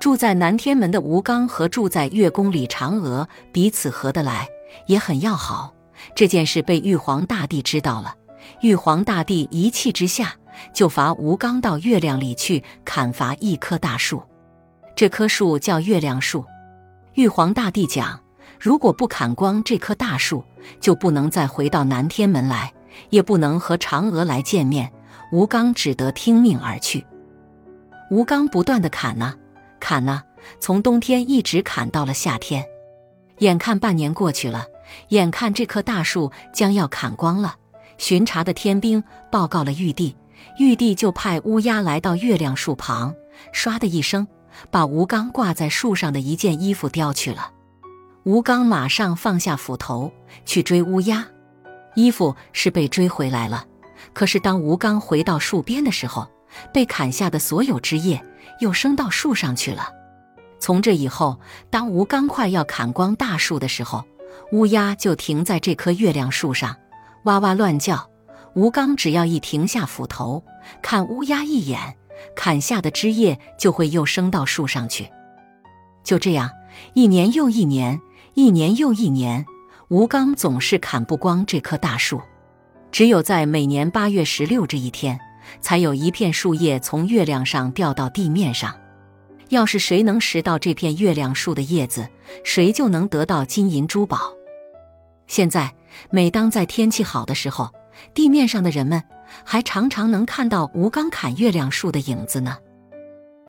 住在南天门的吴刚和住在月宫里嫦娥彼此合得来，也很要好。这件事被玉皇大帝知道了，玉皇大帝一气之下就罚吴刚到月亮里去砍伐一棵大树，这棵树叫月亮树。玉皇大帝讲，如果不砍光这棵大树，就不能再回到南天门来，也不能和嫦娥来见面。吴刚只得听命而去。吴刚不断的砍呐，砍呐，从冬天一直砍到了夏天。眼看半年过去了，眼看这棵大树将要砍光了，巡查的天兵报告了玉帝，玉帝就派乌鸦来到月亮树旁，唰的一声，把吴刚挂在树上的一件衣服叼去了。吴刚马上放下斧头去追乌鸦，衣服是被追回来了。可是，当吴刚回到树边的时候，被砍下的所有枝叶又升到树上去了。从这以后，当吴刚快要砍光大树的时候，乌鸦就停在这棵月亮树上，哇哇乱叫。吴刚只要一停下斧头，看乌鸦一眼，砍下的枝叶就会又升到树上去。就这样，一年又一年，一年又一年，吴刚总是砍不光这棵大树。只有在每年八月十六这一天，才有一片树叶从月亮上掉到地面上。要是谁能拾到这片月亮树的叶子，谁就能得到金银珠宝。现在，每当在天气好的时候，地面上的人们还常常能看到吴刚砍月亮树的影子呢。